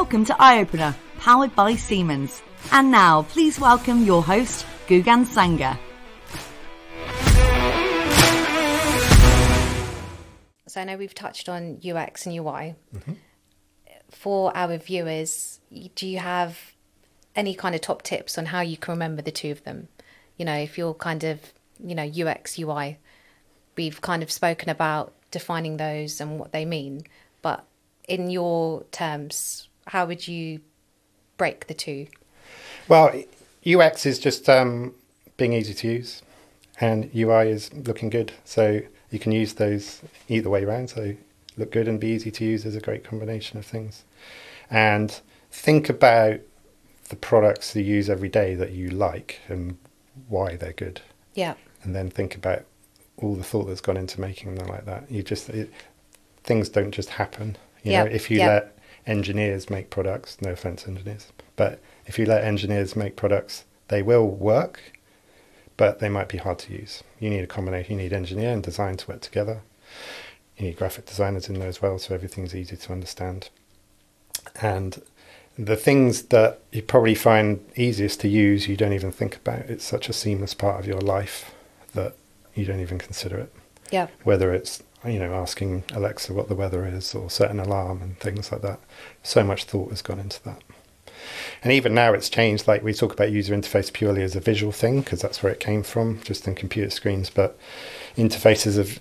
Welcome to EyeOpener, powered by Siemens. And now, please welcome your host, Gugan Sanger. So I know we've touched on UX and UI. Mm-hmm. For our viewers, do you have any kind of top tips on how you can remember the two of them? You know, if you're kind of, you know, UX, UI, we've kind of spoken about defining those and what they mean, but in your terms, how would you break the two? Well, UX is just um, being easy to use, and UI is looking good. So you can use those either way around. So look good and be easy to use is a great combination of things. And think about the products you use every day that you like and why they're good. Yeah. And then think about all the thought that's gone into making them like that. You just it, things don't just happen. You Yeah, know, if you yeah. let engineers make products, no offense, engineers, but if you let engineers make products, they will work, but they might be hard to use. You need a combination. You need engineer and design to work together. You need graphic designers in there as well, so everything's easy to understand. And the things that you probably find easiest to use, you don't even think about. It's such a seamless part of your life that you don't even consider it. Yeah. Whether it's you know asking Alexa what the weather is or set an alarm and things like that. So much thought has gone into that. And even now it's changed. Like we talk about user interface purely as a visual thing because that's where it came from, just in computer screens. But interfaces have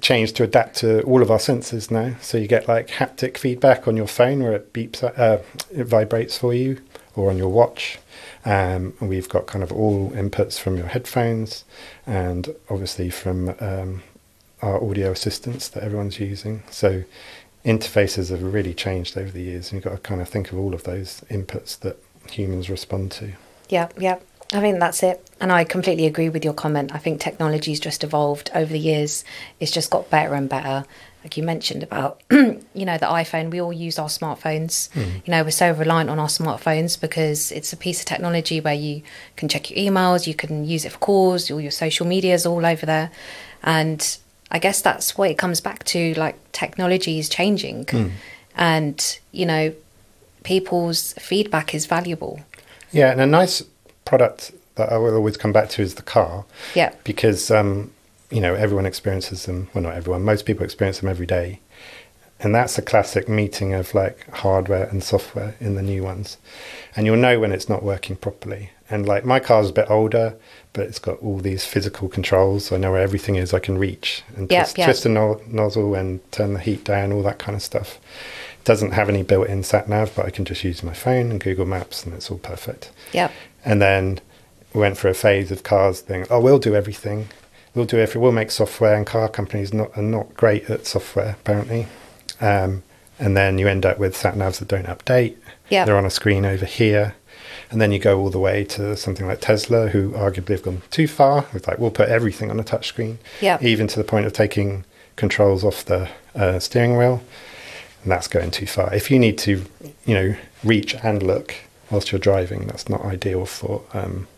changed to adapt to all of our senses now. So you get like haptic feedback on your phone where it beeps, uh, it vibrates for you, or on your watch. Um, and we've got kind of all inputs from your headphones, and obviously from um, our audio assistants that everyone's using. So interfaces have really changed over the years, and you've got to kind of think of all of those inputs that humans respond to. Yeah, yeah. I think that's it. And I completely agree with your comment. I think technology's just evolved over the years. It's just got better and better. Like you mentioned about, you know, the iPhone, we all use our smartphones. Mm. You know, we're so reliant on our smartphones because it's a piece of technology where you can check your emails, you can use it for calls, all your social media is all over there. And I guess that's what it comes back to like technology is changing. And, you know, people's feedback is valuable. Yeah, and a nice product that I will always come back to is the car. Yeah. Because um, you know everyone experiences them. Well, not everyone. Most people experience them every day, and that's a classic meeting of like hardware and software in the new ones, and you'll know when it's not working properly. And like my car's a bit older, but it's got all these physical controls. So I know where everything is. I can reach and Yeah, twist, yeah. twist a no- nozzle and turn the heat down, all that kind of stuff. It doesn't have any built-in sat nav, but I can just use my phone and Google Maps, and it's all perfect. Yep. And then we went for a phase of cars thing. Oh, we'll do everything. We'll do everything. We'll make software, and car companies not are not great at software apparently. Um, and then you end up with sat navs that don't update. Yeah. They're on a screen over here. And then you go all the way to something like Tesla, who arguably have gone too far. It's like we'll put everything on a touchscreen, Yeah. even to the point of taking controls off the uh, steering wheel, and that's going too far. If you need to, you know, reach and look whilst you're driving, that's not ideal for um,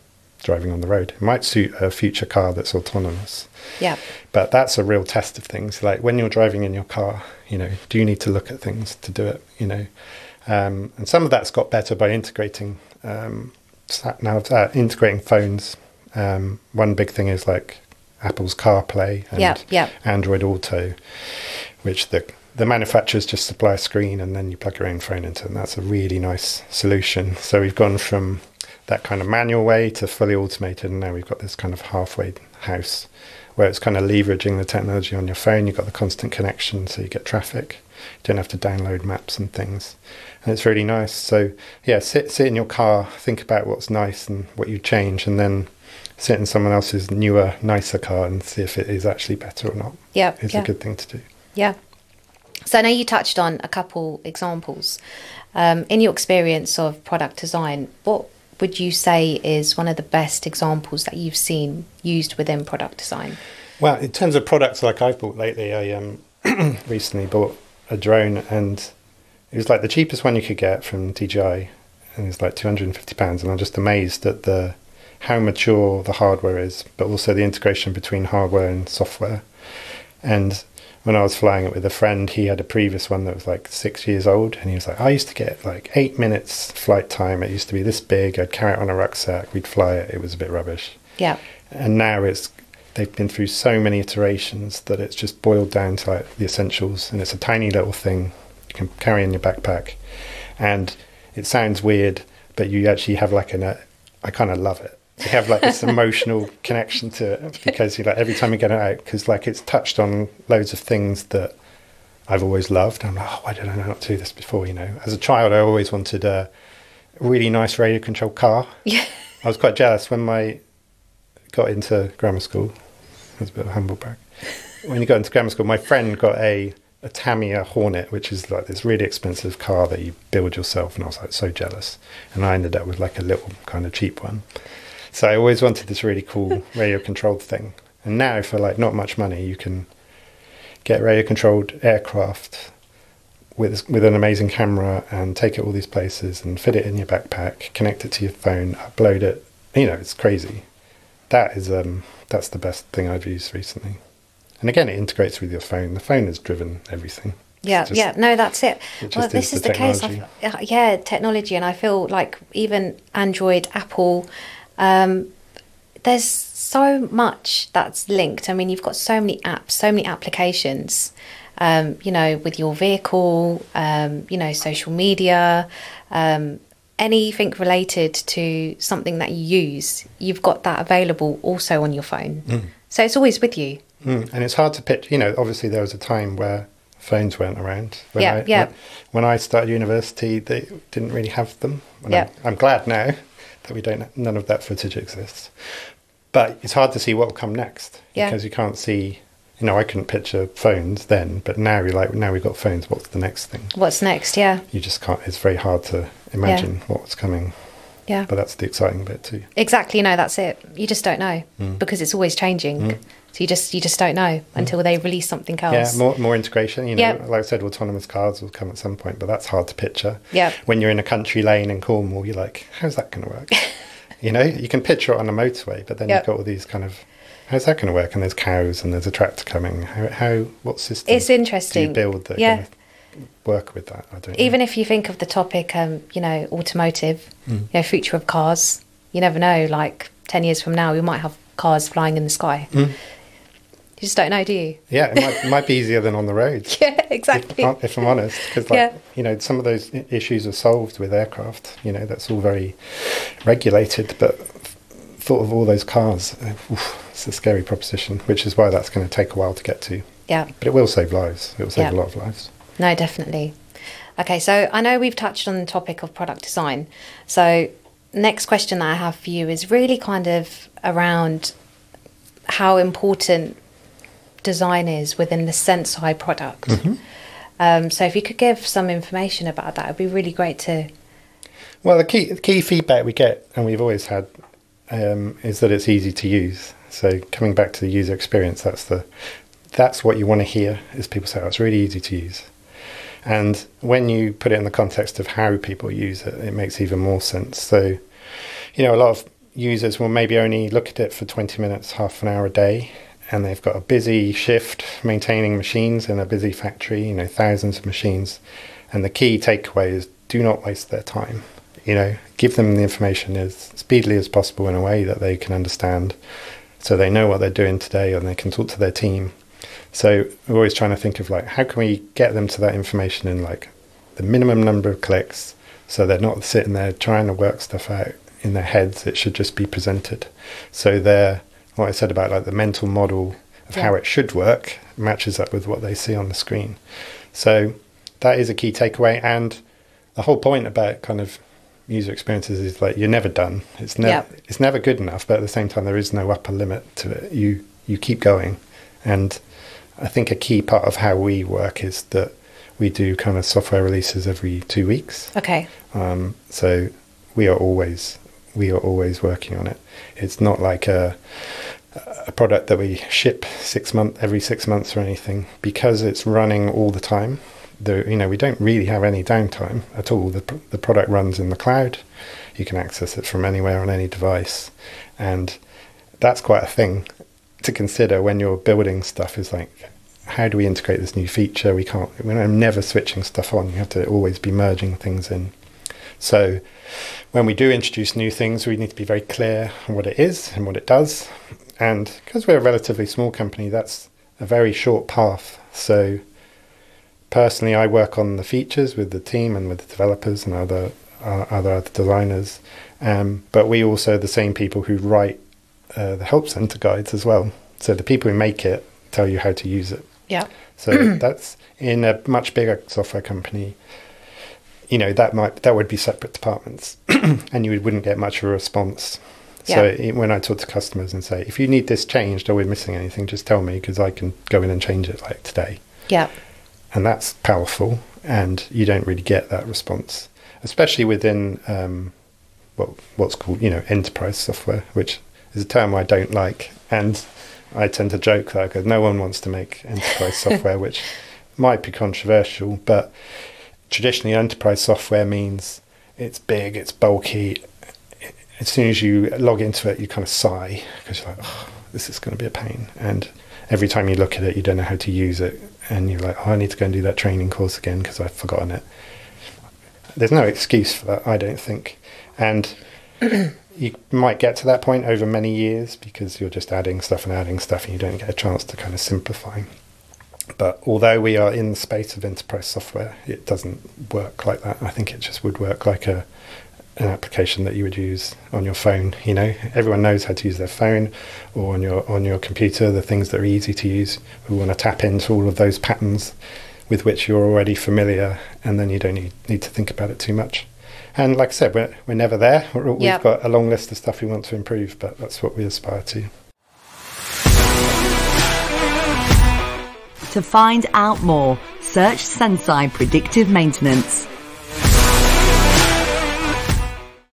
driving on the road. It might suit a future car that's autonomous, Yeah. but that's a real test of things. Like when you're driving in your car, you know, do you need to look at things to do it? You know, um, and some of that's got better by integrating um, nav, uh, integrating phones. Um, one big thing is like Apple's CarPlay and Yeah, yeah. Android Auto, which the the manufacturers just supply a screen and then you plug your own phone into it. And that's a really nice solution. So we've gone from that kind of manual way to fully automated, and now we've got this kind of halfway house where it's kind of leveraging the technology on your phone. You've got the constant connection, so you get traffic. You don't have to download maps and things, and it's really nice. So yeah, sit sit in your car, think about what's nice and what you change, and then sit in someone else's newer, nicer car and see if it is actually better or not. Yeah, it's yeah. a good thing to do. Yeah. So I know you touched on a couple examples. Um, in your experience of product design, what would you say is one of the best examples that you've seen used within product design? Well, in terms of products like I've bought lately, I um, recently bought a drone and it was like the cheapest one you could get from DJI and it was like £250 and I'm just amazed at the how mature the hardware is, but also the integration between hardware and software. And when I was flying it with a friend, he had a previous one that was like six years old, and he was like, I used to get like eight minutes flight time. It used to be this big. I'd carry it on a rucksack. We'd fly it. It was a bit rubbish. Yeah. And now it's they've been through so many iterations that it's just boiled down to like the essentials, and it's a tiny little thing you can carry in your backpack, and it sounds weird, but you actually have like an. Uh, I kind of love it. You have like this emotional connection to it because you like every time you get it out because like it's touched on loads of things that I've always loved. I'm like, oh, why did I not do this before? You know, as a child, I always wanted a really nice radio controlled car. Yeah. I was quite jealous when my got into grammar school. It was a bit of a humble brag. When you got into grammar school, my friend got a a Tamiya Hornet, which is like this really expensive car that you build yourself, and I was like so jealous. And I ended up with like a little kind of cheap one. So I always wanted this really cool radio controlled thing. And now for like not much money, you can get radio controlled aircraft with with an amazing camera and take it all these places and fit it in your backpack, connect it to your phone, upload it. You know, it's crazy. That is um that's the best thing I've used recently. And again, it integrates with your phone. The phone has driven everything. Yeah, just- yeah, no, that's it. it Well, this is the the case. technology. I f- uh, yeah, technology, and I feel like even Android, Apple, um, there's so much that's linked. I mean, you've got so many apps, so many applications. Um, you know, with your vehicle, um, you know, social media, um, anything related to something that you use, you've got that available also on your phone. Mm. So it's always with you. Mm, and it's hard to pitch. You know, obviously there was a time where phones weren't around. When Yeah, I, yeah. When, when I started university, they didn't really have them. And Yeah. I'm, I'm glad now that we don't. None of that footage exists. But it's hard to see what will come next Yeah. because you can't see. You know, I couldn't picture phones then, but now you're like, now we've got phones. What's the next thing? What's next? Yeah, You just can't. It's very hard to imagine what's coming. Yeah. But that's the exciting bit too. Exactly. No, that's it. You just don't know Mm. because it's always changing. So you just you just don't know until they release something Mm. Yeah, else. more more integration. You know, Yeah. like I said, autonomous cars will come at some point, but that's hard to picture. Yeah. When you're in a country lane in Cornwall, you're like, how's that going to work? you know, you can picture it on a motorway, but then Yeah. you've got all these kind of, how's that going to work? And there's cows and there's a tractor coming. How, how what system? It's Do interesting. you build that Yeah. gonna work with that? I don't. Even know. if you think of the topic, um, you know, automotive, Mm. you know, future of cars. You never know. Like ten years from now, we might have cars flying in the sky. Mm. You just don't know, do you? yeah, it might, it might be easier than on the roads. Yeah, exactly. If, if I'm honest, because like Yeah. you know, some of those issues are solved with aircraft. You know, that's all very regulated. But thought of all those cars, uh, oof, it's a scary proposition. Which is why that's going to take a while to get to. Yeah. But it will save lives. It will save Yeah. a lot of lives. No, definitely. Okay, so I know we've touched on the topic of product design. So, next question that I have for you is really kind of around how important design is within the Senseye product. Um, so, if you could give some information about that, it'd be really great to. Well, the key the key feedback we get, and we've always had, um, is that it's easy to use. So coming back to the user experience, that's the that's what you want to hear. Is people say, "Oh, it's really easy to use," and when you put it in the context of how people use it, it makes even more sense. So, you know, a lot of users will maybe only look at it for twenty minutes, half an hour a day. And they've got a busy shift maintaining machines in a busy factory, you know, thousands of machines. And the key takeaway is do not waste their time you know, give them the information as speedily as possible in a way that they can understand so they know what they're doing today and they can talk to their team. So we're always trying to think of like how can we get them to that information in like the minimum number of clicks so they're not sitting there trying to work stuff out in their heads. It should just be presented. So they're what I said about like the mental model of how it should work matches up with what they see on the screen. So that is a key takeaway and the whole point about kind of user experiences is like you're never done. It's never Yeah. it's never good enough, but at the same time there is no upper limit to it. You you keep going. And I think a key part of how we work is that we do kind of software releases every two weeks. Okay. Um, so we are always we are always working on it. It's not like a a product that we ship six month every six months or anything because it's running all the time. The you know we don't really have any downtime at all. The the product runs in the cloud. You can access it from anywhere on any device, and that's quite a thing to consider when you're building stuff. Is like how do we integrate this new feature? We can't, we're never switching stuff on. You have to always be merging things in. So when we do introduce new things, we need to be very clear on what it is and what it does. And because we're a relatively small company, that's a very short path. So personally, I work on the features with the team and with the developers and other uh, other designers. Um, but we also the same people who write uh, the help center guides as well. So the people who make it tell you how to use it. Yeah. So that's in a much bigger software company. You know that might that would be separate departments, and you wouldn't get much of a response. So Yeah. when I talk to customers and say, if you need this changed or we're missing anything, just tell me because I can go in and change it like today. Yeah. And that's powerful, and you don't really get that response, especially within um, what what's called you know enterprise software, which is a term I don't like, and I tend to joke that because no one wants to make enterprise software, which might be controversial, but traditionally enterprise software means it's big, it's bulky. As soon as you log into it, you kind of sigh because you're like, oh, this is going to be a pain. And every time you look at it, you don't know how to use it. And you're like, oh, I need to go and do that training course again because I've forgotten it. There's no excuse for that, I don't think. And you might get to that point over many years because you're just adding stuff and adding stuff and you don't get a chance to kind of simplify. But although we are in the space of enterprise software, it doesn't work like that. I think it just would work like a an application that you would use on your phone. You know, everyone knows how to use their phone or on your on your computer. The things that are easy to use. We want to tap into all of those patterns with which you're already familiar, and then you don't need, need to think about it too much. And like I said, we're, we're never there. We're, we've Yep. got a long list of stuff we want to improve, but that's what we aspire to. To find out more, search Senseye Predictive Maintenance.